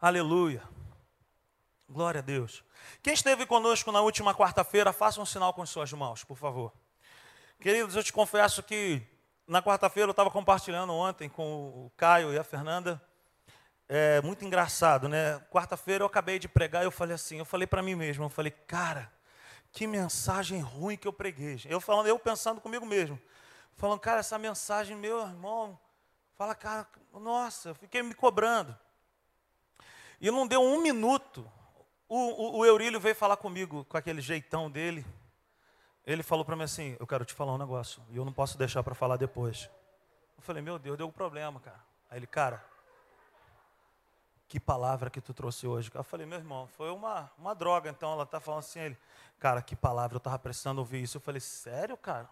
Aleluia. Glória a Deus. Quem esteve conosco na última quarta-feira, faça um sinal com suas mãos, por favor. Queridos, eu te confesso que na quarta-feira eu estava compartilhando ontem com o Caio e a Fernanda. É muito engraçado, né? Quarta-feira eu acabei de pregar e eu falei assim, eu falei para mim mesmo, eu falei, cara, que mensagem ruim que eu preguei. Eu falando, eu pensando comigo mesmo, falando, cara, essa mensagem, meu irmão, fala, cara, nossa, eu fiquei me cobrando. E não deu um minuto, o, o, o Eurílio veio falar comigo com aquele jeitão dele. Ele falou para mim assim: Eu quero te falar um negócio, e eu não posso deixar para falar depois. Eu falei: Meu Deus, deu um problema, cara. Aí ele, cara, que palavra que tu trouxe hoje? Eu falei: Meu irmão, foi uma, uma droga. Então ela está falando assim: ele, Cara, que palavra, eu estava precisando ouvir isso. Eu falei: Sério, cara?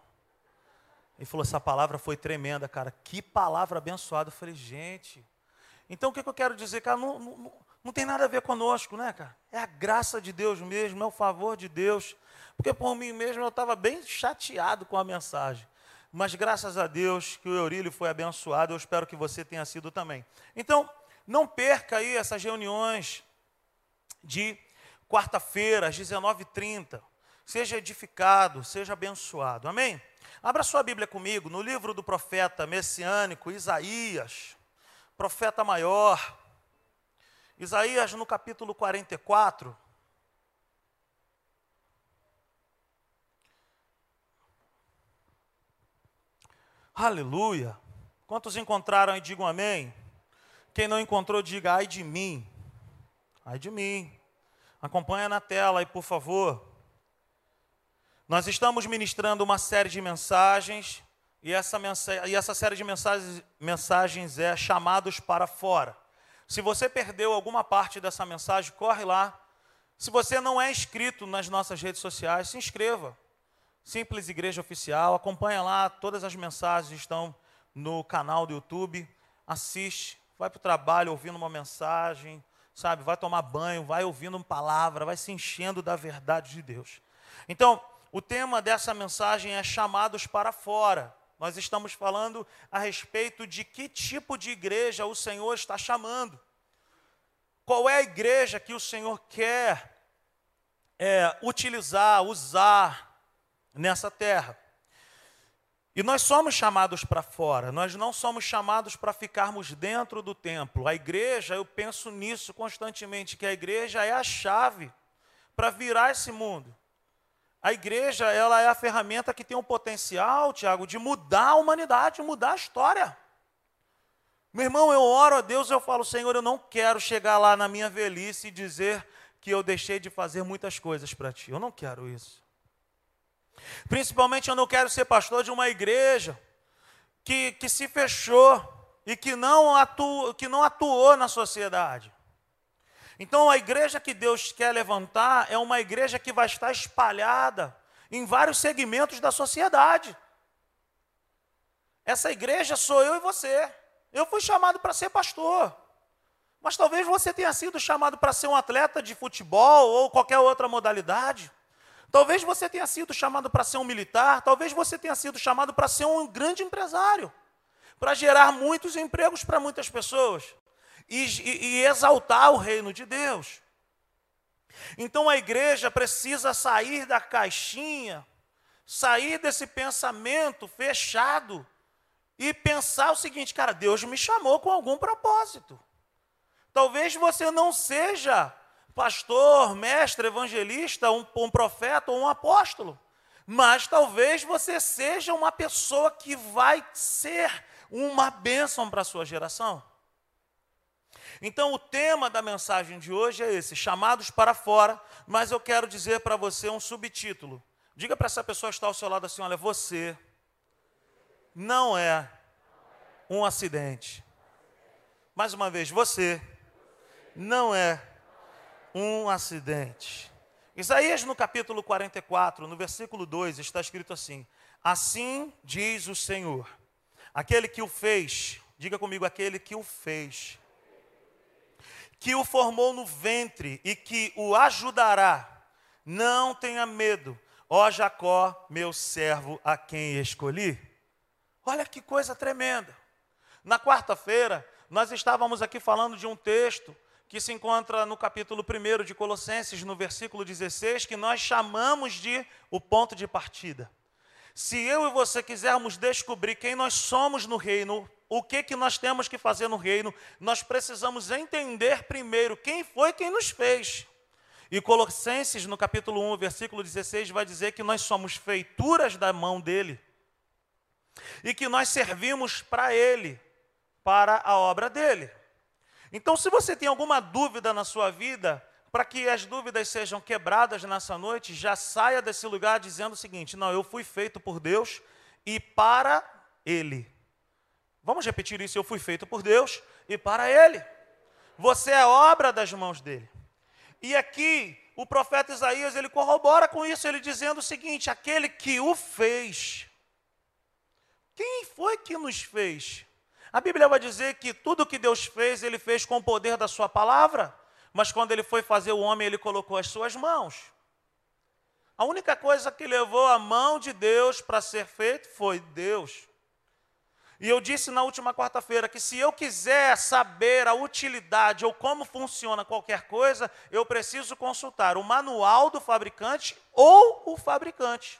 Ele falou: Essa palavra foi tremenda, cara. Que palavra abençoada. Eu falei: Gente. Então o que, que eu quero dizer, cara? Não, não, não tem nada a ver conosco, né, cara? É a graça de Deus mesmo, é o favor de Deus. Porque por mim mesmo eu estava bem chateado com a mensagem. Mas graças a Deus que o Eurílio foi abençoado, eu espero que você tenha sido também. Então, não perca aí essas reuniões de quarta-feira, às 19h30. Seja edificado, seja abençoado. Amém? Abra sua Bíblia comigo no livro do profeta messiânico Isaías, profeta maior. Isaías, no capítulo 44. Aleluia. Quantos encontraram e digam amém? Quem não encontrou, diga ai de mim. Ai de mim. Acompanha na tela aí, por favor. Nós estamos ministrando uma série de mensagens, e essa, mensa e essa série de mensagens, mensagens é chamados para fora. Se você perdeu alguma parte dessa mensagem, corre lá. Se você não é inscrito nas nossas redes sociais, se inscreva. Simples Igreja Oficial, acompanha lá, todas as mensagens estão no canal do YouTube. Assiste, vai para o trabalho ouvindo uma mensagem, sabe? Vai tomar banho, vai ouvindo uma palavra, vai se enchendo da verdade de Deus. Então, o tema dessa mensagem é chamados para fora. Nós estamos falando a respeito de que tipo de igreja o Senhor está chamando. Qual é a igreja que o Senhor quer é, utilizar, usar nessa terra? E nós somos chamados para fora, nós não somos chamados para ficarmos dentro do templo. A igreja, eu penso nisso constantemente, que a igreja é a chave para virar esse mundo. A igreja, ela é a ferramenta que tem o potencial, Tiago, de mudar a humanidade, mudar a história. Meu irmão, eu oro a Deus, eu falo, Senhor, eu não quero chegar lá na minha velhice e dizer que eu deixei de fazer muitas coisas para Ti. Eu não quero isso. Principalmente eu não quero ser pastor de uma igreja que, que se fechou e que não, atu, que não atuou na sociedade. Então, a igreja que Deus quer levantar é uma igreja que vai estar espalhada em vários segmentos da sociedade. Essa igreja sou eu e você. Eu fui chamado para ser pastor. Mas talvez você tenha sido chamado para ser um atleta de futebol ou qualquer outra modalidade. Talvez você tenha sido chamado para ser um militar. Talvez você tenha sido chamado para ser um grande empresário. Para gerar muitos empregos para muitas pessoas e, e, e exaltar o reino de Deus. Então a igreja precisa sair da caixinha, sair desse pensamento fechado e pensar o seguinte, cara, Deus me chamou com algum propósito. Talvez você não seja pastor, mestre, evangelista, um, um profeta ou um apóstolo, mas talvez você seja uma pessoa que vai ser uma bênção para a sua geração. Então, o tema da mensagem de hoje é esse: chamados para fora, mas eu quero dizer para você um subtítulo. Diga para essa pessoa que está ao seu lado assim: olha, você não é um acidente. Mais uma vez, você não é um acidente. Isaías, no capítulo 44, no versículo 2, está escrito assim: Assim diz o Senhor, aquele que o fez, diga comigo, aquele que o fez que o formou no ventre e que o ajudará. Não tenha medo, ó Jacó, meu servo, a quem escolhi. Olha que coisa tremenda. Na quarta-feira, nós estávamos aqui falando de um texto que se encontra no capítulo 1 de Colossenses, no versículo 16, que nós chamamos de o ponto de partida. Se eu e você quisermos descobrir quem nós somos no reino, o que, que nós temos que fazer no reino, nós precisamos entender primeiro quem foi quem nos fez. E Colossenses, no capítulo 1, versículo 16, vai dizer que nós somos feituras da mão dele e que nós servimos para ele, para a obra dele. Então, se você tem alguma dúvida na sua vida, para que as dúvidas sejam quebradas nessa noite, já saia desse lugar dizendo o seguinte: não, eu fui feito por Deus e para Ele. Vamos repetir isso: eu fui feito por Deus e para Ele. Você é obra das mãos dele. E aqui o profeta Isaías ele corrobora com isso, ele dizendo o seguinte: aquele que o fez. Quem foi que nos fez? A Bíblia vai dizer que tudo que Deus fez, Ele fez com o poder da Sua palavra, mas quando Ele foi fazer o homem, Ele colocou as Suas mãos. A única coisa que levou a mão de Deus para ser feito foi Deus. E eu disse na última quarta-feira que se eu quiser saber a utilidade ou como funciona qualquer coisa, eu preciso consultar o manual do fabricante ou o fabricante.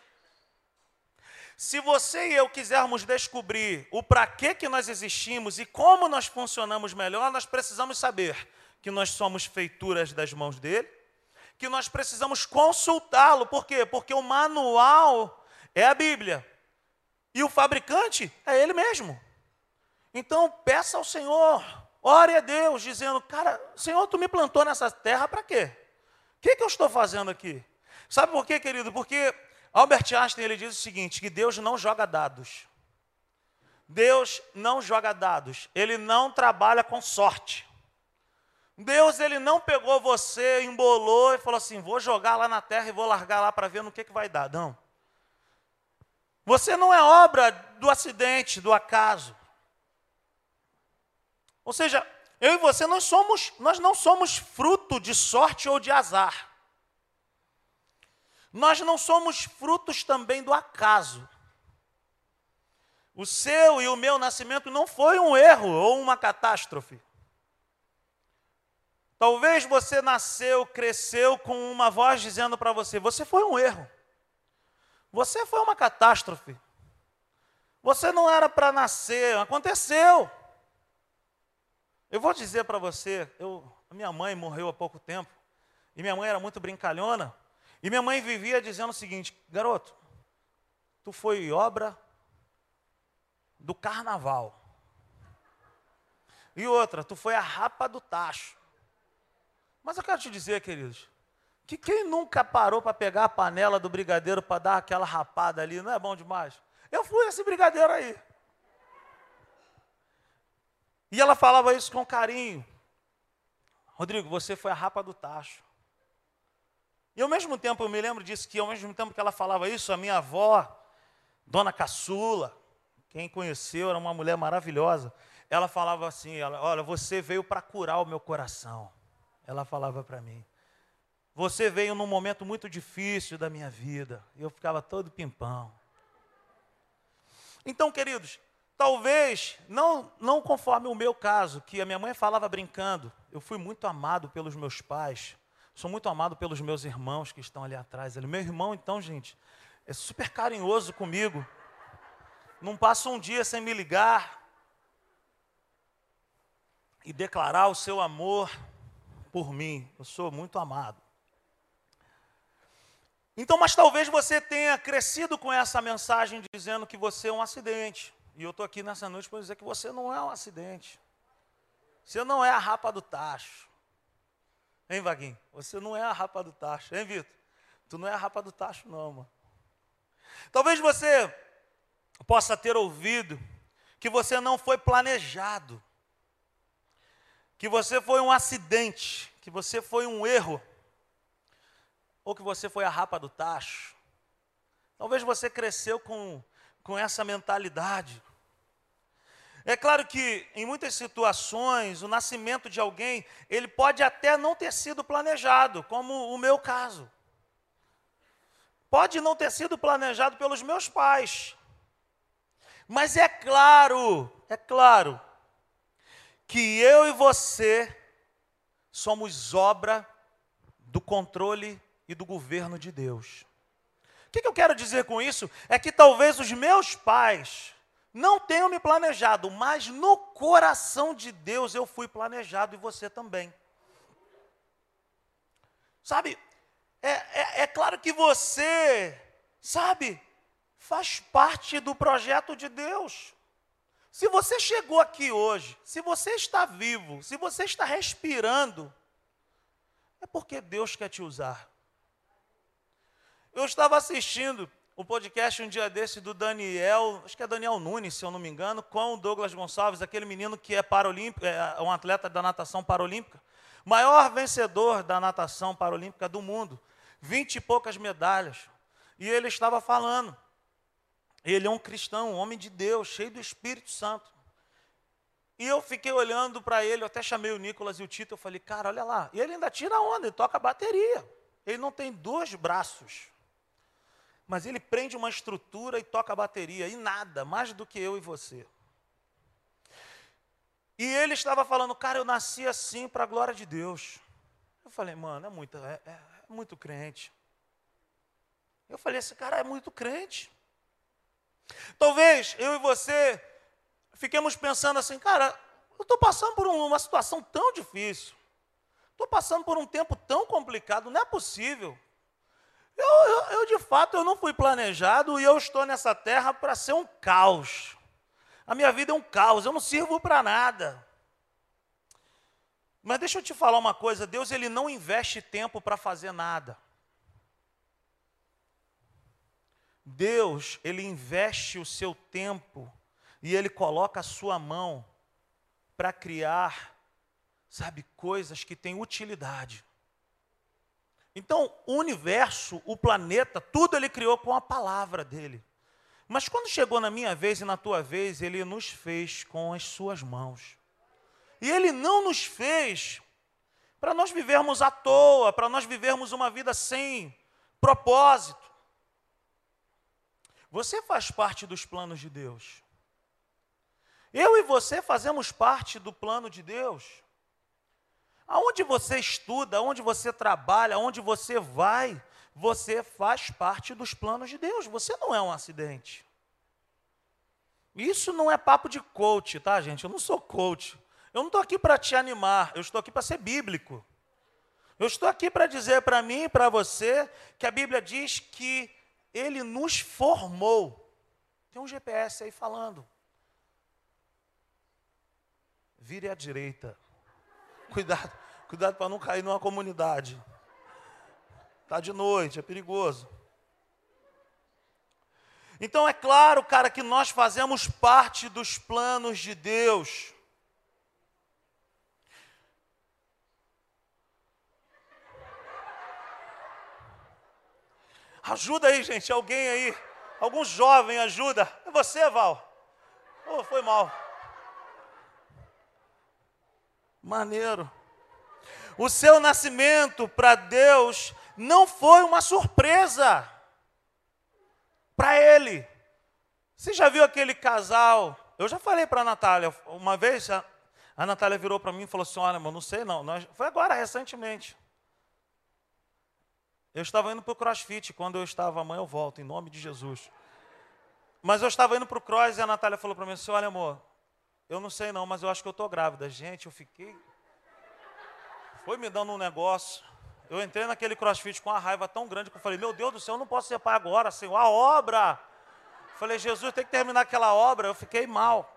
Se você e eu quisermos descobrir o para que, que nós existimos e como nós funcionamos melhor, nós precisamos saber que nós somos feituras das mãos dele, que nós precisamos consultá-lo. Por quê? Porque o manual é a Bíblia e o fabricante é ele mesmo. Então, peça ao Senhor, ore a Deus, dizendo: Cara, Senhor, tu me plantou nessa terra para quê? O que, que eu estou fazendo aqui? Sabe por quê, querido? Porque Albert Einstein ele diz o seguinte: que Deus não joga dados. Deus não joga dados. Ele não trabalha com sorte. Deus ele não pegou você, embolou e falou assim: vou jogar lá na terra e vou largar lá para ver no que, que vai dar. Não. Você não é obra do acidente, do acaso. Ou seja, eu e você nós somos, nós não somos fruto de sorte ou de azar. Nós não somos frutos também do acaso. O seu e o meu nascimento não foi um erro ou uma catástrofe. Talvez você nasceu, cresceu com uma voz dizendo para você: você foi um erro. Você foi uma catástrofe. Você não era para nascer, aconteceu. Eu vou dizer para você, eu, minha mãe morreu há pouco tempo, e minha mãe era muito brincalhona. E minha mãe vivia dizendo o seguinte: garoto, tu foi obra do carnaval. E outra, tu foi a rapa do tacho. Mas eu quero te dizer, queridos, que quem nunca parou para pegar a panela do brigadeiro para dar aquela rapada ali, não é bom demais? Eu fui esse brigadeiro aí. E ela falava isso com carinho. Rodrigo, você foi a rapa do tacho. E ao mesmo tempo, eu me lembro disso, que ao mesmo tempo que ela falava isso, a minha avó, Dona Caçula, quem conheceu, era uma mulher maravilhosa, ela falava assim, ela, olha, você veio para curar o meu coração. Ela falava para mim. Você veio num momento muito difícil da minha vida. Eu ficava todo pimpão. Então, queridos, talvez, não, não conforme o meu caso, que a minha mãe falava brincando, eu fui muito amado pelos meus pais, Sou muito amado pelos meus irmãos que estão ali atrás. Meu irmão, então, gente, é super carinhoso comigo. Não passa um dia sem me ligar e declarar o seu amor por mim. Eu sou muito amado. Então, mas talvez você tenha crescido com essa mensagem dizendo que você é um acidente. E eu estou aqui nessa noite para dizer que você não é um acidente. Você não é a rapa do tacho. Hein, Vaguinho? Você não é a rapa do tacho, hein, Vitor? Tu não é a rapa do tacho, não, mano. Talvez você possa ter ouvido que você não foi planejado, que você foi um acidente, que você foi um erro, ou que você foi a rapa do tacho. Talvez você cresceu com, com essa mentalidade. É claro que em muitas situações o nascimento de alguém, ele pode até não ter sido planejado, como o meu caso. Pode não ter sido planejado pelos meus pais. Mas é claro, é claro, que eu e você somos obra do controle e do governo de Deus. O que, eu quero dizer com isso? É que talvez os meus pais não tenham me planejado, mas no coração de Deus eu fui planejado e você também. Sabe, é, é, é claro que você, sabe, faz parte do projeto de Deus. Se você chegou aqui hoje, se você está vivo, se você está respirando, é porque Deus quer te usar. Eu estava assistindo o podcast um dia desse do Daniel, acho que é Daniel Nunes, se eu não me engano, com o Douglas Gonçalves, aquele menino que é paralímpico, é um atleta da natação paralímpica, maior vencedor da natação paralímpica do mundo, vinte e poucas medalhas. E ele estava falando. Ele é um cristão, um homem de Deus, cheio do Espírito Santo. E eu fiquei olhando para ele, eu até chamei o Nicolas e o Tito, eu falei, cara, olha lá. E ele ainda tira onda, ele toca bateria. Ele não tem dois braços. Mas ele prende uma estrutura e toca bateria, e nada, mais do que eu e você. E ele estava falando, cara, eu nasci assim para a glória de Deus. Eu falei, mano, é muito, é, é, é muito crente. Eu falei, esse cara é muito crente. Talvez eu e você fiquemos pensando assim, cara, eu estou passando por uma situação tão difícil, estou passando por um tempo tão complicado, não é possível. Eu, eu, eu, de fato, eu não fui planejado e eu estou nessa terra para ser um caos. A minha vida é um caos, eu não sirvo para nada. Mas deixa eu te falar uma coisa, Deus ele não investe tempo para fazer nada. Deus, ele investe o seu tempo e ele coloca a sua mão para criar, sabe, coisas que têm utilidade. Então, o universo, o planeta, tudo ele criou com a palavra dele. Mas quando chegou na minha vez e na tua vez, ele nos fez com as suas mãos. E ele não nos fez para nós vivermos à toa, para nós vivermos uma vida sem propósito. Você faz parte dos planos de Deus. Eu e você fazemos parte do plano de Deus. Aonde você estuda, aonde você trabalha, aonde você vai, você faz parte dos planos de Deus. Você não é um acidente. Isso não é papo de coach, tá, gente? Eu não sou coach. Eu não estou aqui para te animar, eu estou aqui para ser bíblico. Eu estou aqui para dizer para mim e para você que a Bíblia diz que ele nos formou. Tem um GPS aí falando. Vire à direita. Cuidado, cuidado para não cair numa comunidade. Tá de noite, é perigoso. Então é claro, cara, que nós fazemos parte dos planos de Deus. Ajuda aí, gente, alguém aí. Algum jovem ajuda. É você, Val? Oh, foi mal. Maneiro. O seu nascimento para Deus não foi uma surpresa para ele. Você já viu aquele casal? Eu já falei para a Natália, uma vez a, Natália virou para mim e falou assim: Olha, mas não sei não. Nós, foi agora, recentemente. Eu estava indo para o crossfit, quando eu estava, amanhã eu volto, em nome de Jesus. Mas eu estava indo para o cross e a Natália falou para mim assim: Olha, amor, eu não sei não, mas eu acho que eu estou grávida. Gente, eu fiquei. Foi me dando um negócio. Eu entrei naquele crossfit com uma raiva tão grande que eu falei: Meu Deus do céu, eu não posso ser pai agora, Senhor, a obra. Eu falei: Jesus, tem que terminar aquela obra. Eu fiquei mal.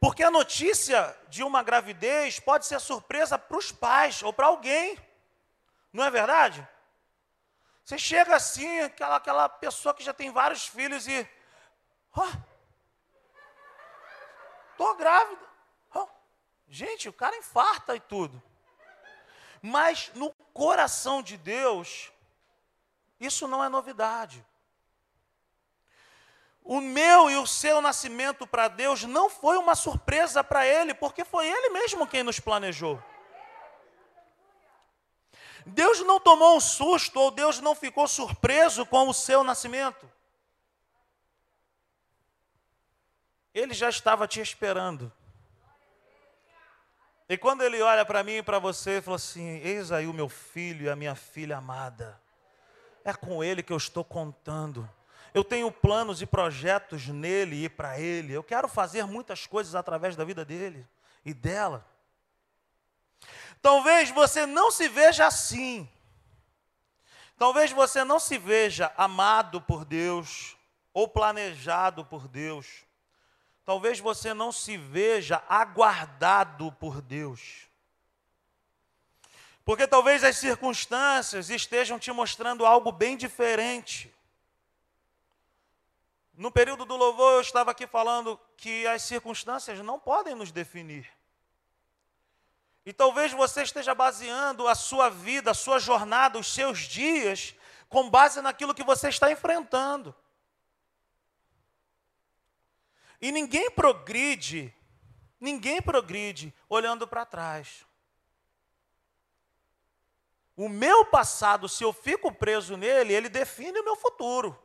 Porque a notícia de uma gravidez pode ser surpresa para os pais ou para alguém. Não é verdade? Você chega assim, aquela, aquela pessoa que já tem vários filhos e. Oh, tô grávida. Oh, gente, o cara infarta e tudo. Mas no coração de Deus, isso não é novidade. O meu e o seu nascimento para Deus não foi uma surpresa para Ele, porque foi Ele mesmo quem nos planejou. Deus não tomou um susto ou Deus não ficou surpreso com o seu nascimento. Ele já estava te esperando. E quando ele olha para mim e para você, ele fala assim: Eis aí o meu filho e a minha filha amada. É com ele que eu estou contando. Eu tenho planos e projetos nele e para ele. Eu quero fazer muitas coisas através da vida dele e dela. Talvez você não se veja assim. Talvez você não se veja amado por Deus ou planejado por Deus. Talvez você não se veja aguardado por Deus. Porque talvez as circunstâncias estejam te mostrando algo bem diferente. No período do louvor, eu estava aqui falando que as circunstâncias não podem nos definir. E talvez você esteja baseando a sua vida, a sua jornada, os seus dias, com base naquilo que você está enfrentando. E ninguém progride, ninguém progride olhando para trás. O meu passado, se eu fico preso nele, ele define o meu futuro.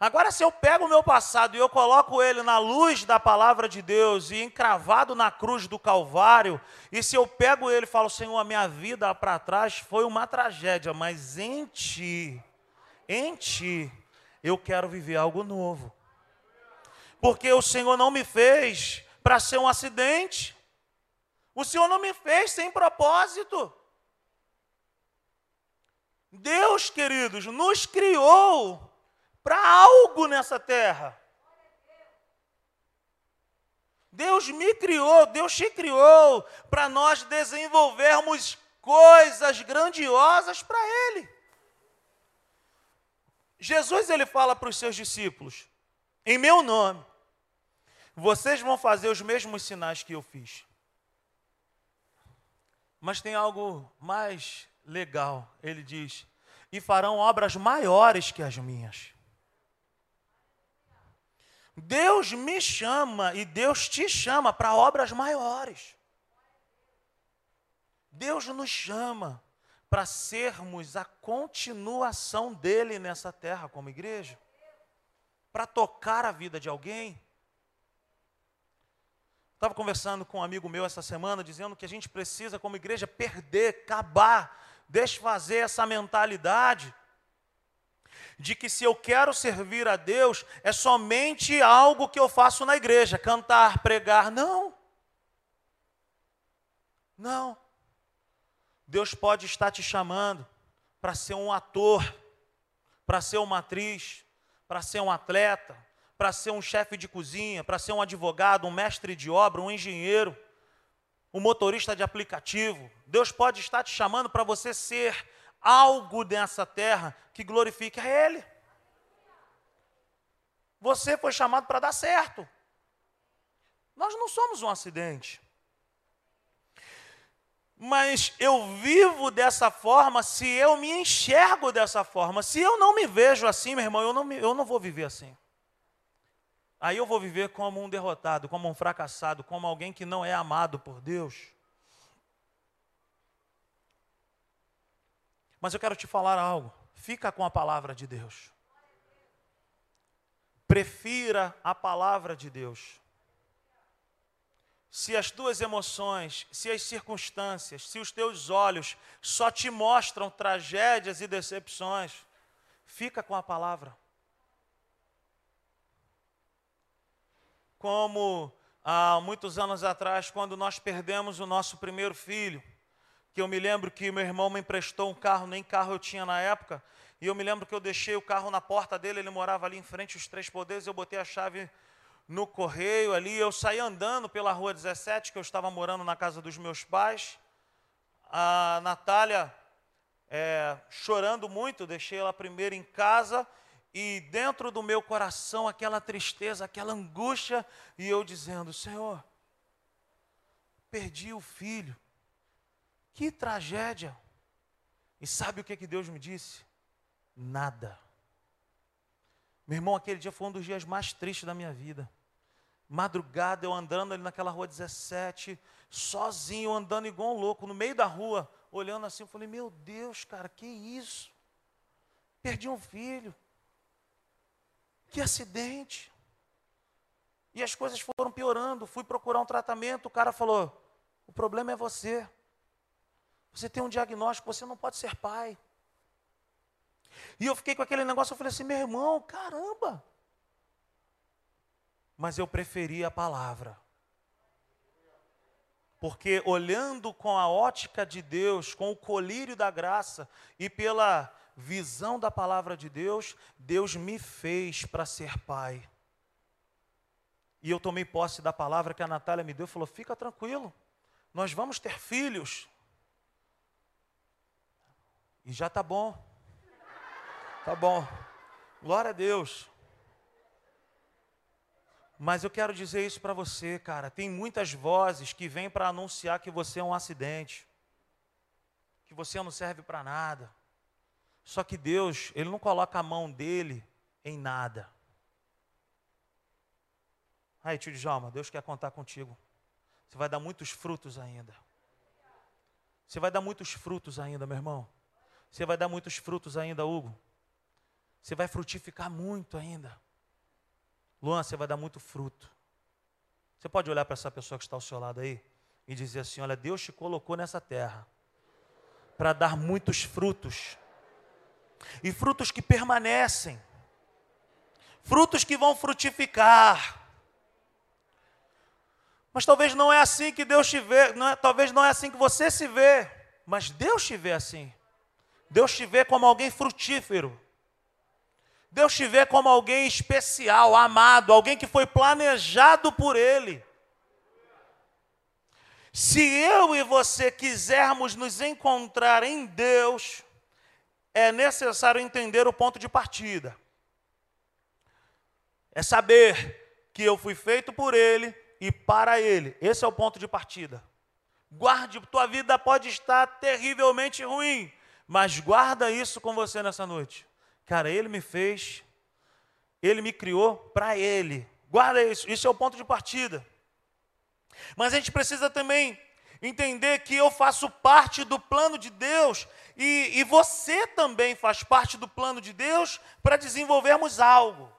Agora, se eu pego o meu passado e eu coloco ele na luz da palavra de Deus e encravado na cruz do Calvário, e se eu pego ele e falo, Senhor, a minha vida para trás foi uma tragédia, mas em Ti, em Ti, eu quero viver algo novo porque o Senhor não me fez para ser um acidente. O Senhor não me fez sem propósito. Deus, queridos, nos criou para algo nessa terra. Deus me criou, Deus te criou para nós desenvolvermos coisas grandiosas para Ele. Jesus ele fala para os seus discípulos: em meu nome, vocês vão fazer os mesmos sinais que eu fiz. Mas tem algo mais legal, ele diz: e farão obras maiores que as minhas. Deus me chama e Deus te chama para obras maiores. Deus nos chama para sermos a continuação dele nessa terra como igreja para tocar a vida de alguém. Estava conversando com um amigo meu essa semana, dizendo que a gente precisa, como igreja, perder, acabar, desfazer essa mentalidade de que se eu quero servir a Deus, é somente algo que eu faço na igreja, cantar, pregar. Não. Não. Deus pode estar te chamando para ser um ator, para ser uma atriz, para ser um atleta, para ser um chefe de cozinha, para ser um advogado, um mestre de obra, um engenheiro, um motorista de aplicativo. Deus pode estar te chamando para você ser algo nessa terra que glorifique a Ele. Você foi chamado para dar certo. Nós não somos um acidente mas eu vivo dessa forma se eu me enxergo dessa forma. Se eu não me vejo assim, meu irmão, eu não, me, eu não vou viver assim. Aí eu vou viver como um derrotado, como um fracassado, como alguém que não é amado por Deus. Mas eu quero te falar algo. Fica com a palavra de Deus. Prefira a palavra de Deus se as tuas emoções, se as circunstâncias, se os teus olhos só te mostram tragédias e decepções, fica com a palavra. Como há muitos anos atrás, quando nós perdemos o nosso primeiro filho, que eu me lembro que meu irmão me emprestou um carro, nem carro eu tinha na época, e eu me lembro que eu deixei o carro na porta dele, ele morava ali em frente os três poderes, eu botei a chave no correio ali, eu saí andando pela rua 17, que eu estava morando na casa dos meus pais. A Natália, é, chorando muito, deixei ela primeiro em casa, e dentro do meu coração aquela tristeza, aquela angústia, e eu dizendo: Senhor, perdi o filho, que tragédia. E sabe o que, que Deus me disse? Nada. Meu irmão, aquele dia foi um dos dias mais tristes da minha vida madrugada, eu andando ali naquela rua 17, sozinho, andando igual um louco, no meio da rua, olhando assim, eu falei, meu Deus, cara, que isso? Perdi um filho. Que acidente. E as coisas foram piorando, fui procurar um tratamento, o cara falou, O problema é você. Você tem um diagnóstico, você não pode ser pai. E eu fiquei com aquele negócio, eu falei assim, meu irmão, caramba. Mas eu preferi a palavra. Porque olhando com a ótica de Deus, com o colírio da graça e pela visão da palavra de Deus, Deus me fez para ser pai. E eu tomei posse da palavra que a Natália me deu falou: fica tranquilo, nós vamos ter filhos. E já está bom. Tá bom. Glória a Deus. Mas eu quero dizer isso para você, cara. Tem muitas vozes que vêm para anunciar que você é um acidente, que você não serve para nada. Só que Deus, Ele não coloca a mão dele em nada. Aí, tio Djalma, Deus quer contar contigo. Você vai dar muitos frutos ainda. Você vai dar muitos frutos ainda, meu irmão. Você vai dar muitos frutos ainda, Hugo. Você vai frutificar muito ainda. Luan, você vai dar muito fruto. Você pode olhar para essa pessoa que está ao seu lado aí e dizer assim: Olha, Deus te colocou nessa terra para dar muitos frutos, e frutos que permanecem, frutos que vão frutificar. Mas talvez não é assim que Deus te vê, não é, talvez não é assim que você se vê, mas Deus te vê assim. Deus te vê como alguém frutífero. Deus te vê como alguém especial, amado, alguém que foi planejado por Ele. Se eu e você quisermos nos encontrar em Deus, é necessário entender o ponto de partida. É saber que eu fui feito por Ele e para Ele. Esse é o ponto de partida. Guarde, tua vida pode estar terrivelmente ruim, mas guarda isso com você nessa noite. Cara, Ele me fez, Ele me criou para Ele. Guarda isso, isso é o ponto de partida. Mas a gente precisa também entender que eu faço parte do plano de Deus e, e você também faz parte do plano de Deus para desenvolvermos algo.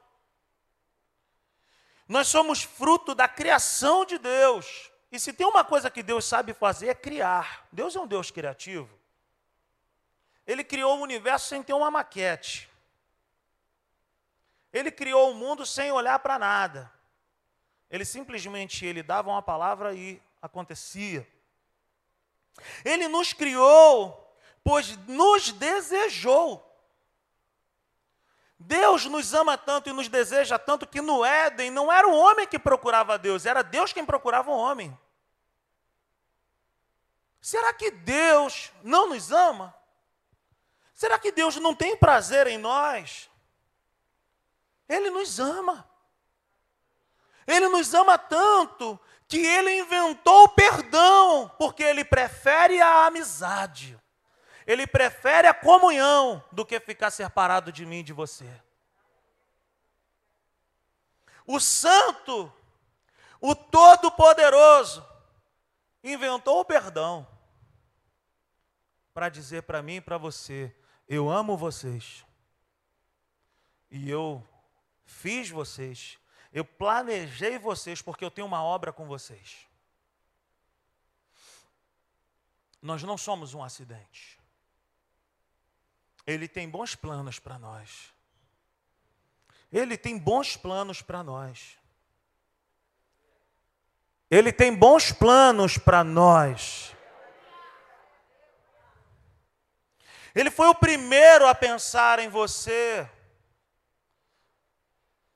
Nós somos fruto da criação de Deus. E se tem uma coisa que Deus sabe fazer é criar. Deus é um Deus criativo. Ele criou o universo sem ter uma maquete. Ele criou o mundo sem olhar para nada. Ele simplesmente ele dava uma palavra e acontecia. Ele nos criou, pois nos desejou. Deus nos ama tanto e nos deseja tanto que no Éden não era o homem que procurava Deus, era Deus quem procurava o homem. Será que Deus não nos ama? Será que Deus não tem prazer em nós? Ele nos ama. Ele nos ama tanto que ele inventou o perdão, porque ele prefere a amizade. Ele prefere a comunhão do que ficar separado de mim e de você. O Santo, o Todo-Poderoso, inventou o perdão para dizer para mim e para você: eu amo vocês. E eu fiz vocês, eu planejei vocês porque eu tenho uma obra com vocês. Nós não somos um acidente. Ele tem bons planos para nós. Ele tem bons planos para nós. Ele tem bons planos para nós. Ele foi o primeiro a pensar em você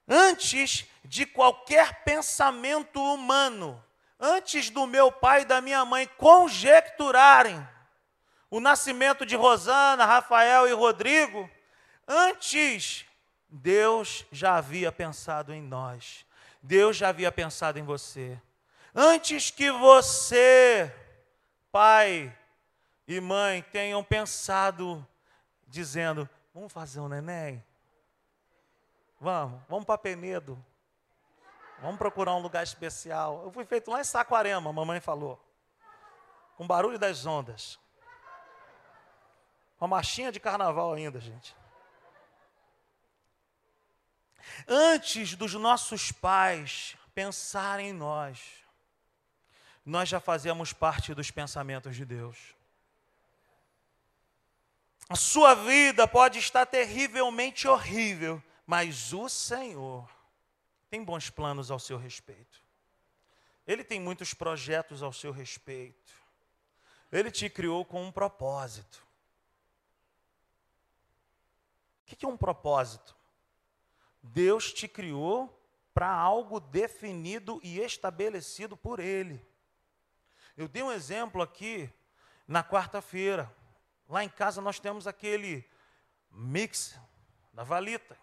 antes de qualquer pensamento humano, antes do meu pai e da minha mãe conjecturarem o nascimento de Rosana, Rafael e Rodrigo, antes Deus já havia pensado em nós. Deus já havia pensado em você. Antes que você, pai e mãe, tenham pensado, dizendo: vamos fazer um neném? Vamos, vamos para Penedo. Vamos procurar um lugar especial. Eu fui feito lá em Saquarema, a mamãe falou. Com barulho das ondas. Uma marchinha de carnaval ainda, gente. Antes dos nossos pais pensarem em nós, nós já fazemos parte dos pensamentos de Deus. A sua vida pode estar terrivelmente horrível, mas o Senhor tem bons planos ao seu respeito. Ele tem muitos projetos ao seu respeito. Ele te criou com um propósito. O que é um propósito? Deus te criou para algo definido e estabelecido por Ele. Eu dei um exemplo aqui na quarta-feira. Lá em casa nós temos aquele mix da valita.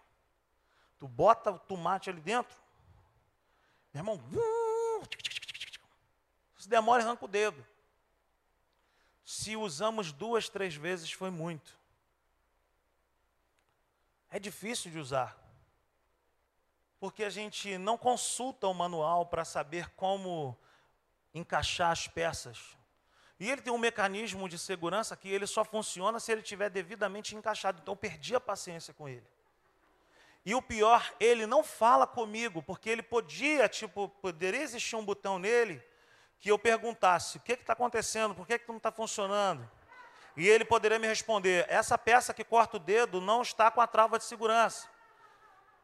Tu bota o tomate ali dentro, meu irmão, se demora, arranca o dedo. Se usamos duas, três vezes, foi muito. É difícil de usar. Porque a gente não consulta o manual para saber como encaixar as peças. E ele tem um mecanismo de segurança que ele só funciona se ele estiver devidamente encaixado. Então, perdi a paciência com ele. E o pior, ele não fala comigo, porque ele podia, tipo, poderia existir um botão nele que eu perguntasse: o que está acontecendo? Por que, que não está funcionando? E ele poderia me responder: essa peça que corta o dedo não está com a trava de segurança.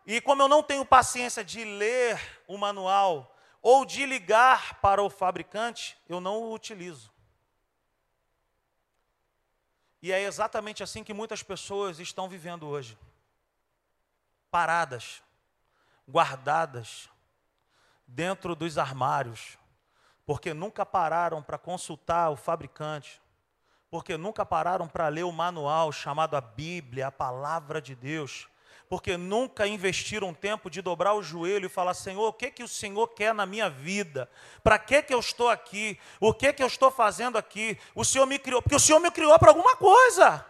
E como eu não tenho paciência de ler o manual ou de ligar para o fabricante, eu não o utilizo. E é exatamente assim que muitas pessoas estão vivendo hoje. Paradas, guardadas dentro dos armários, porque nunca pararam para consultar o fabricante, porque nunca pararam para ler o manual chamado a Bíblia, a palavra de Deus porque nunca investiram tempo de dobrar o joelho e falar: Senhor, o que que o Senhor quer na minha vida? Para que que eu estou aqui? O que que eu estou fazendo aqui? O Senhor me criou, porque o Senhor me criou para alguma coisa.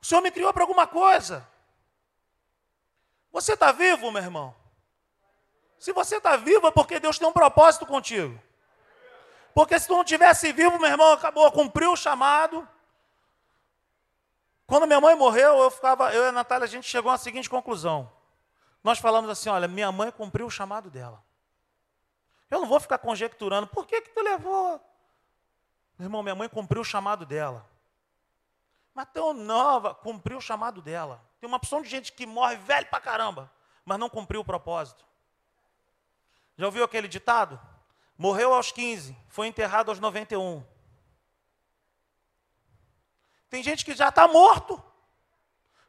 O Senhor me criou para alguma coisa. Você está vivo, meu irmão? Se você está vivo é porque Deus tem um propósito contigo. Porque se tu não tivesse vivo, meu irmão, acabou, cumpriu o chamado. Quando minha mãe morreu, eu ficava, eu e a Natália, a gente chegou à seguinte conclusão. Nós falamos assim: olha, minha mãe cumpriu o chamado dela. Eu não vou ficar conjecturando, por que, que tu levou? Meu irmão, minha mãe cumpriu o chamado dela. Mas tão nova, cumpriu o chamado dela. Tem uma opção de gente que morre velho pra caramba, mas não cumpriu o propósito. Já ouviu aquele ditado? Morreu aos 15, foi enterrado aos 91. Tem gente que já está morto,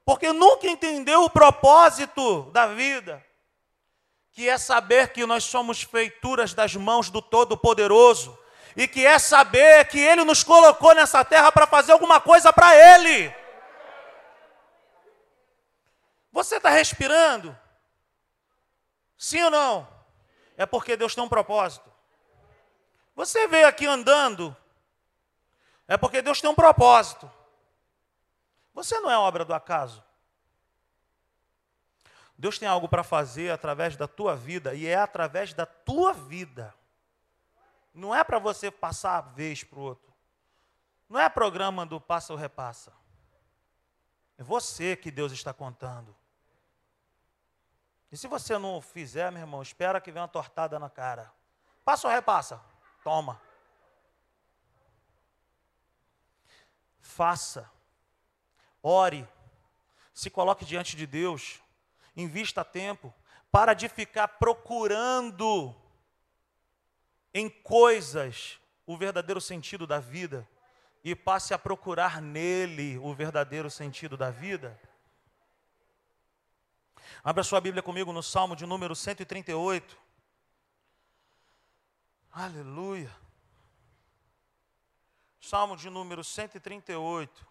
porque nunca entendeu o propósito da vida, que é saber que nós somos feituras das mãos do Todo-Poderoso, e que é saber que Ele nos colocou nessa terra para fazer alguma coisa para Ele. Você está respirando? Sim ou não? É porque Deus tem um propósito. Você veio aqui andando, é porque Deus tem um propósito. Você não é obra do acaso. Deus tem algo para fazer através da tua vida e é através da tua vida. Não é para você passar a vez para o outro. Não é programa do passa ou repassa. É você que Deus está contando. E se você não fizer, meu irmão, espera que venha uma tortada na cara. Passa ou repassa? Toma. Faça. Ore, se coloque diante de Deus, invista tempo, para de ficar procurando em coisas o verdadeiro sentido da vida e passe a procurar nele o verdadeiro sentido da vida. Abra sua Bíblia comigo no Salmo de número 138. Aleluia. Salmo de número 138.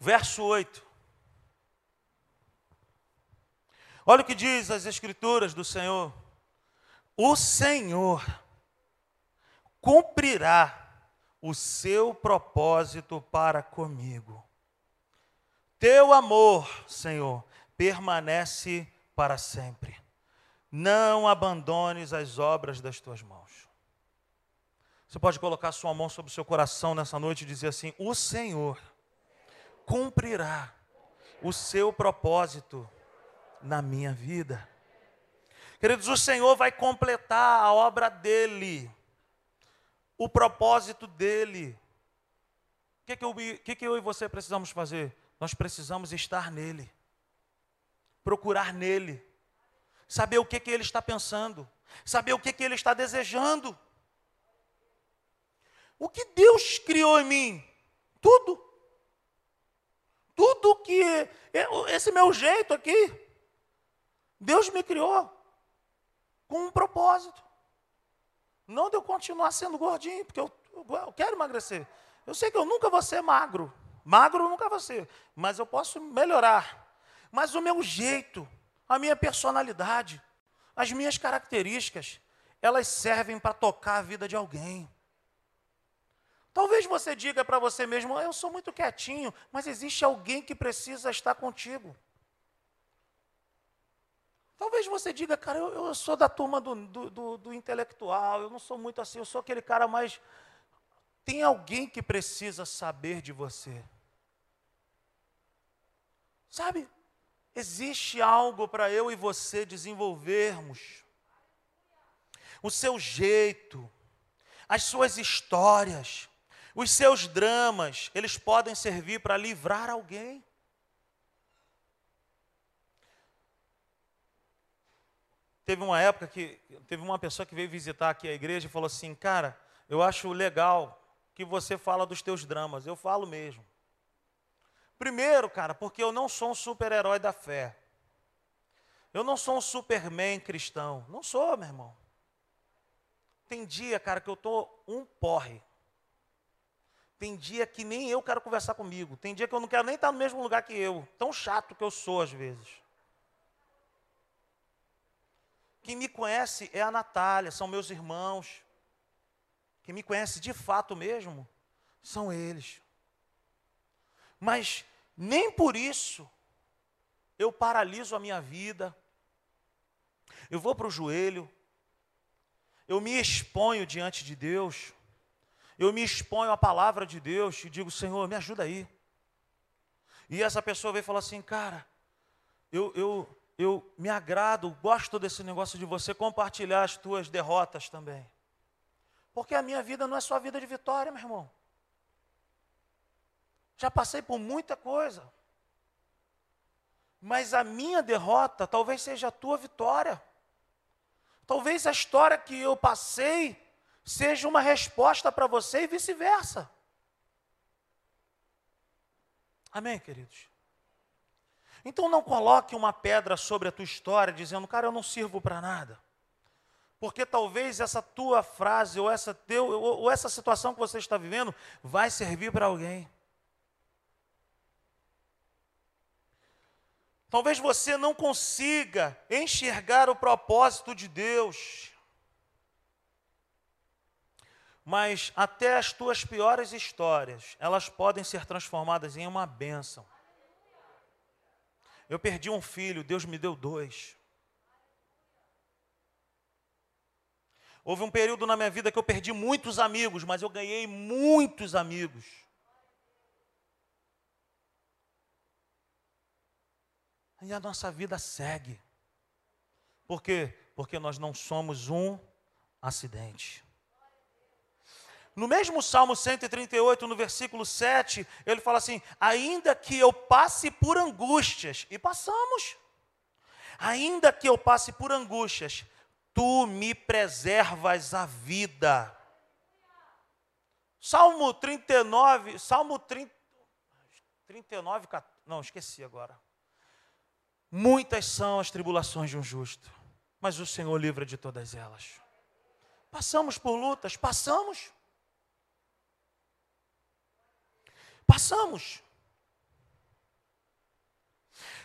Verso 8. Olha o que diz as Escrituras do Senhor. O Senhor cumprirá o seu propósito para comigo. Teu amor, Senhor, permanece para sempre. Não abandones as obras das tuas mãos. Você pode colocar sua mão sobre o seu coração nessa noite e dizer assim: O Senhor cumprirá o seu propósito na minha vida. Queridos, o Senhor vai completar a obra dele, o propósito dele. O que, que, eu, que, que eu e você precisamos fazer? Nós precisamos estar nele, procurar nele, saber o que, que ele está pensando, saber o que, que ele está desejando. O que Deus criou em mim? Tudo. Tudo que. Esse meu jeito aqui. Deus me criou com um propósito. Não de eu continuar sendo gordinho, porque eu, eu quero emagrecer. Eu sei que eu nunca vou ser magro. Magro eu nunca vou ser. Mas eu posso melhorar. Mas o meu jeito, a minha personalidade, as minhas características, elas servem para tocar a vida de alguém. Talvez você diga para você mesmo: eu sou muito quietinho, mas existe alguém que precisa estar contigo. Talvez você diga, cara, eu, eu sou da turma do, do, do, do, intelectual, eu não sou muito assim, eu sou aquele cara mais. Tem alguém que precisa saber de você. Sabe, existe algo para eu e você desenvolvermos. O seu jeito, as suas histórias, os seus dramas, eles podem servir para livrar alguém. Teve uma época que teve uma pessoa que veio visitar aqui a igreja e falou assim: "Cara, eu acho legal que você fala dos teus dramas". Eu falo mesmo. Primeiro, cara, porque eu não sou um super-herói da fé. Eu não sou um superman cristão. Não sou, meu irmão. Tem dia, cara, que eu tô um porre. Tem dia que nem eu quero conversar comigo. Tem dia que eu não quero nem estar no mesmo lugar que eu. Tão chato que eu sou às vezes. Quem me conhece é a Natália, são meus irmãos. Quem me conhece de fato mesmo são eles. Mas nem por isso eu paraliso a minha vida. Eu vou para o joelho. Eu me exponho diante de Deus eu me exponho à palavra de Deus e digo, Senhor, me ajuda aí. E essa pessoa vem e fala assim, cara, eu, eu, eu me agrado, gosto desse negócio de você compartilhar as tuas derrotas também. Porque a minha vida não é só vida de vitória, meu irmão. Já passei por muita coisa. Mas a minha derrota talvez seja a tua vitória. Talvez a história que eu passei seja uma resposta para você e vice-versa. Amém, queridos? Então não coloque uma pedra sobre a tua história dizendo, cara, eu não sirvo para nada. Porque talvez essa tua frase ou essa, teu, ou essa situação que você está vivendo vai servir para alguém. Talvez você não consiga enxergar o propósito de Deus. Mas até as tuas piores histórias, elas podem ser transformadas em uma bênção. Eu perdi um filho, Deus me deu dois. Houve um período na minha vida que eu perdi muitos amigos, mas eu ganhei muitos amigos. E a nossa vida segue. Por quê? Porque nós não somos um acidente. No mesmo Salmo 138, no versículo 7, ele fala assim: Ainda que eu passe por angústias, e passamos, ainda que eu passe por angústias, tu me preservas a vida. Salmo 39, Salmo 30, 39, não, esqueci agora. Muitas são as tribulações de um justo, mas o Senhor livra de todas elas. Passamos por lutas, passamos. Passamos.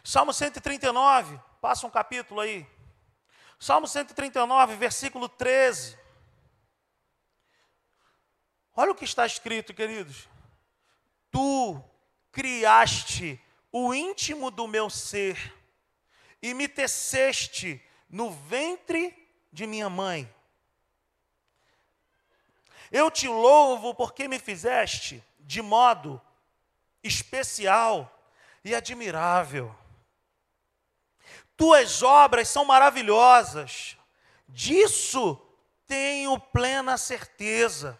Salmo 139, passa um capítulo aí. Salmo 139, versículo 13. Olha o que está escrito, queridos. Tu criaste o íntimo do meu ser e me teceste no ventre de minha mãe. Eu te louvo porque me fizeste de modo especial e admirável. Tuas obras são maravilhosas. Disso tenho plena certeza.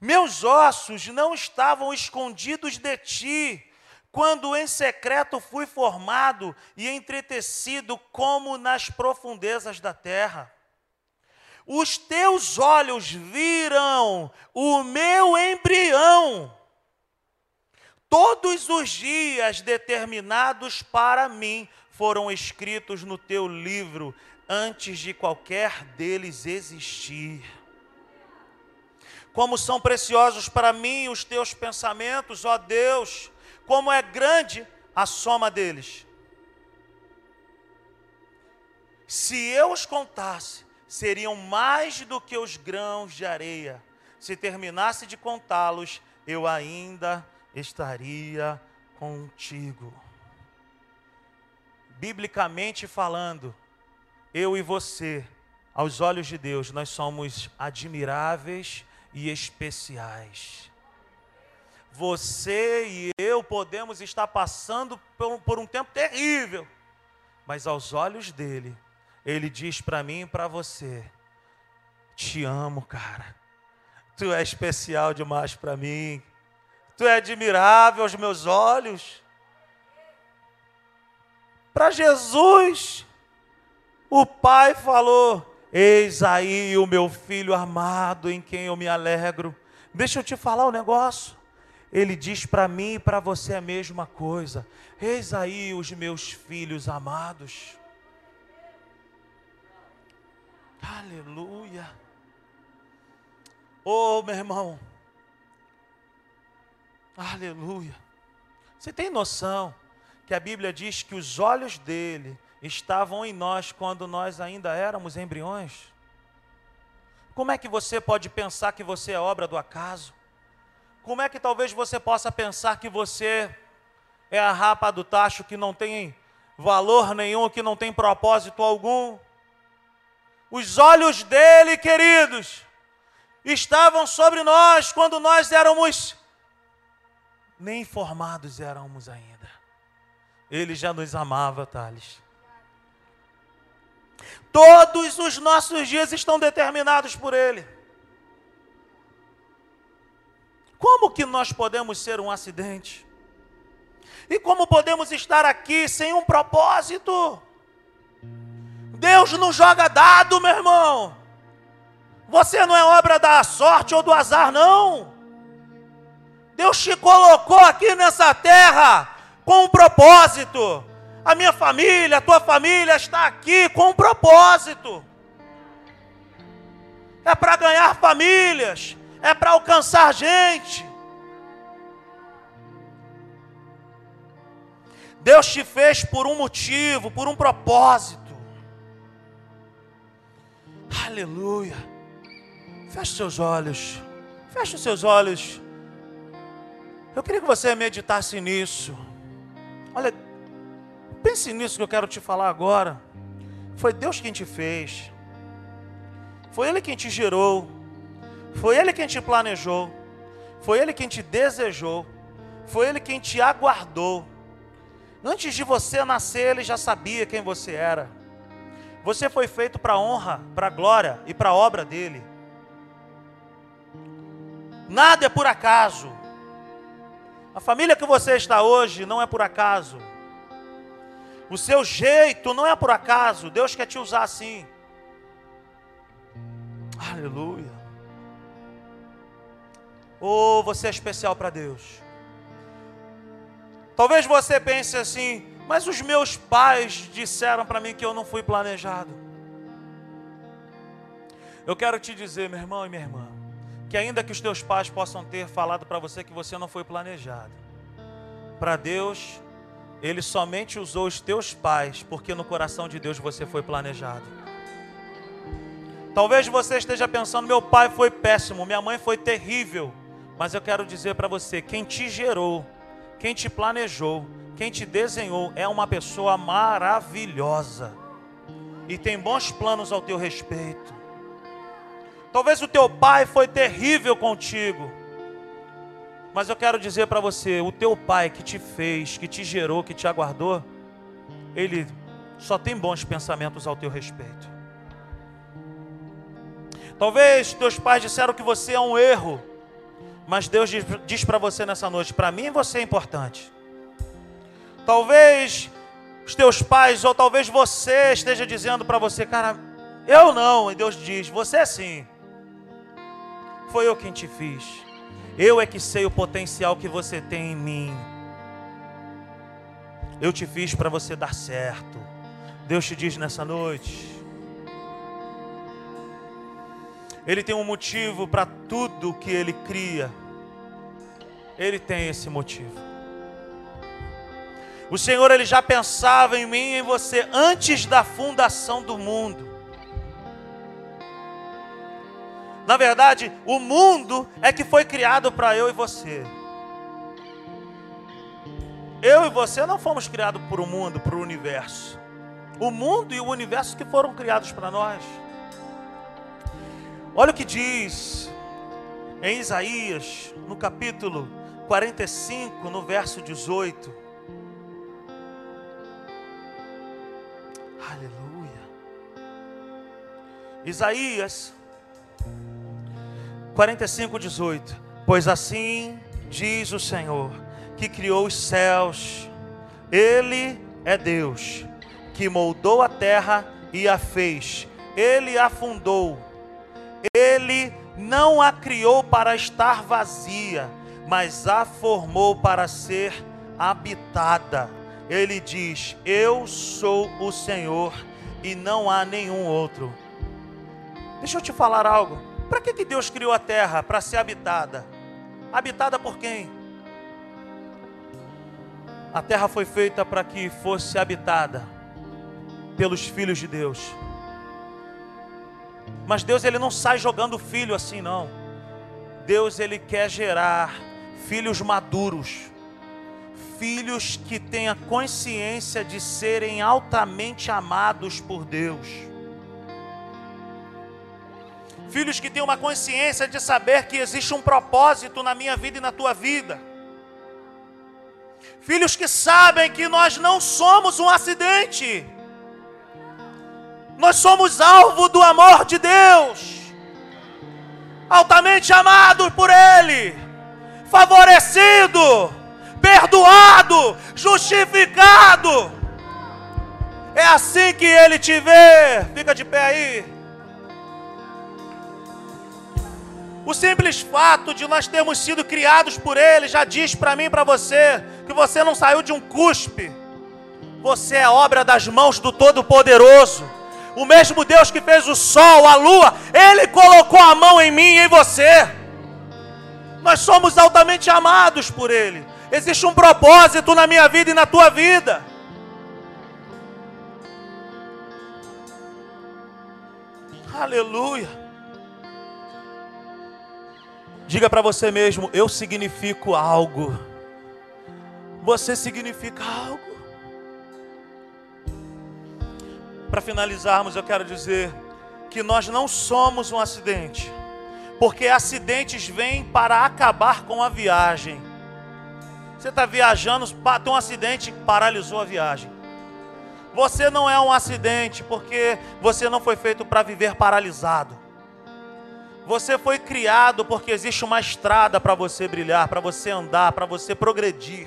Meus ossos não estavam escondidos de ti, quando em secreto fui formado e entretecido como nas profundezas da terra. Os teus olhos viram o meu embrião. Todos os dias determinados para mim foram escritos no teu livro antes de qualquer deles existir. Como são preciosos para mim os teus pensamentos, ó Deus, como é grande a soma deles. Se eu os contasse, seriam mais do que os grãos de areia. Se terminasse de contá-los, eu ainda estaria contigo. Biblicamente falando, eu e você, aos olhos de Deus, nós somos admiráveis e especiais. Você e eu podemos estar passando por, um tempo terrível, mas aos olhos dele, ele diz para mim e para você: Te amo, cara. Tu é especial demais para mim. Tu é admirável aos meus olhos. Para Jesus, o Pai falou: Eis aí o meu filho amado em quem eu me alegro. Deixa eu te falar um negócio. Ele diz para mim e para você a mesma coisa. Eis aí os meus filhos amados. Aleluia. Oh, meu irmão. Aleluia. Você tem noção que a Bíblia diz que os olhos dele estavam em nós quando nós ainda éramos embriões? Como é que você pode pensar que você é obra do acaso? Como é que talvez você possa pensar que você é a rapa do tacho que não tem valor nenhum, que não tem propósito algum? Os olhos dele, queridos, estavam sobre nós quando nós éramos nem formados éramos ainda. Ele já nos amava, Thales. Todos os nossos dias estão determinados por Ele. Como que nós podemos ser um acidente? E como podemos estar aqui sem um propósito? Deus não joga dado, meu irmão. Você não é obra da sorte ou do azar, não. Deus te colocou aqui nessa terra com um propósito. A minha família, a tua família está aqui com um propósito. É para ganhar famílias, é para alcançar gente. Deus te fez por um motivo, por um propósito. Aleluia. Feche seus olhos. Feche os seus olhos. Eu queria que você meditasse nisso. Olha, Pense nisso que eu quero te falar agora. Foi Deus quem te fez. Foi Ele quem te gerou. Foi Ele quem te planejou. Foi Ele quem te desejou. Foi Ele quem te aguardou. Antes de você nascer, Ele já sabia quem você era. Você foi feito para a honra, para a glória e para a obra dEle. Nada é por acaso. A família que você está hoje não é por acaso. O seu jeito não é por acaso. Deus quer te usar assim. Aleluia. Oh, você é especial para Deus. Talvez você pense assim, mas os meus pais disseram para mim que eu não fui planejado. Eu quero te dizer, meu irmão e minha irmã, que ainda que os teus pais possam ter falado para você que você não foi planejado, para Deus ele somente usou os teus pais, porque no coração de Deus você foi planejado. Talvez você esteja pensando: meu pai foi péssimo, minha mãe foi terrível. Mas eu quero dizer para você: quem te gerou, quem te planejou, quem te desenhou é uma pessoa maravilhosa e tem bons planos ao teu respeito. Talvez o teu pai foi terrível contigo, mas eu quero dizer para você: o teu pai que te fez, que te gerou, que te aguardou, ele só tem bons pensamentos ao teu respeito. Talvez teus pais disseram que você é um erro, mas Deus diz, diz para você nessa noite: para mim você é importante. Talvez os teus pais, ou talvez você esteja dizendo para você, cara, eu não, e Deus diz: você é sim. Foi eu quem te fiz. Eu é que sei o potencial que você tem em mim. Eu te fiz para você dar certo. Deus te diz nessa noite. Ele tem um motivo para tudo que ele cria. Ele tem esse motivo. O Senhor ele já pensava em mim e em você antes da fundação do mundo. Na verdade, o mundo é que foi criado para eu e você. Eu e você não fomos criados por o mundo, por o universo. O mundo e o universo que foram criados para nós. Olha o que diz em Isaías, no capítulo 45, no verso 18. Aleluia. Isaías 45, 18. Pois assim diz o Senhor, que criou os céus, Ele é Deus, que moldou a terra e a fez, Ele a fundou, Ele não a criou para estar vazia, mas a formou para ser habitada. Ele diz: Eu sou o Senhor e não há nenhum outro. Deixa eu te falar algo. Para que, que Deus criou a terra? Para ser habitada. Habitada por quem? A terra foi feita para que fosse habitada pelos filhos de Deus. Mas Deus ele não sai jogando filho assim não. Deus ele quer gerar filhos maduros, filhos que tenham consciência de serem altamente amados por Deus filhos que têm uma consciência de saber que existe um propósito na minha vida e na tua vida. Filhos que sabem que nós não somos um acidente, nós somos alvo do amor de Deus, altamente amados por Ele, favorecido, perdoado, justificado. É assim que Ele te vê. Fica de pé aí. O simples fato de nós termos sido criados por Ele já diz para mim e para você que você não saiu de um cuspe. Você é obra das mãos do Todo-Poderoso. O mesmo Deus que fez o sol, a lua, Ele colocou a mão em mim e em você. Nós somos altamente amados por Ele. Existe um propósito na minha vida e na tua vida. Aleluia. Diga para você mesmo: eu significo algo. Você significa algo. Para finalizarmos, eu quero dizer que nós não somos um acidente, porque acidentes vêm para acabar com a viagem. Você está viajando, tem um acidente que paralisou a viagem. Você não é um acidente, porque você não foi feito para viver paralisado. Você foi criado porque existe uma estrada para você brilhar, para você andar, para você progredir.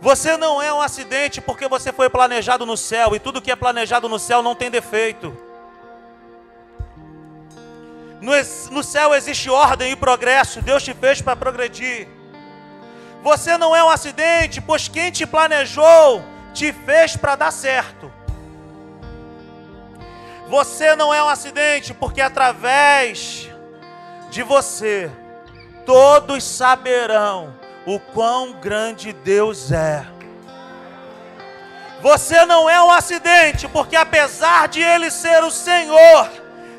Você não é um acidente porque você foi planejado no céu e tudo que é planejado no céu não tem defeito. No, no céu existe ordem e progresso, Deus te fez para progredir. Você não é um acidente, pois quem te planejou te fez para dar certo. Você não é um acidente, porque através de você, todos saberão o quão grande Deus é. Você não é um acidente, porque apesar de Ele ser o Senhor,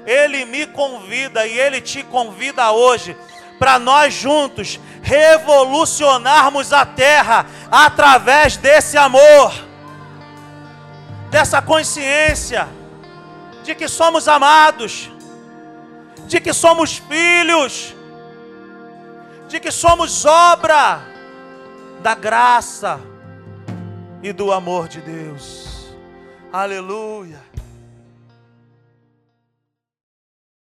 Ele me convida e Ele te convida hoje para nós juntos revolucionarmos a terra através desse amor, dessa consciência de que somos amados, de que somos filhos, de que somos obra da graça e do amor de Deus. Aleluia.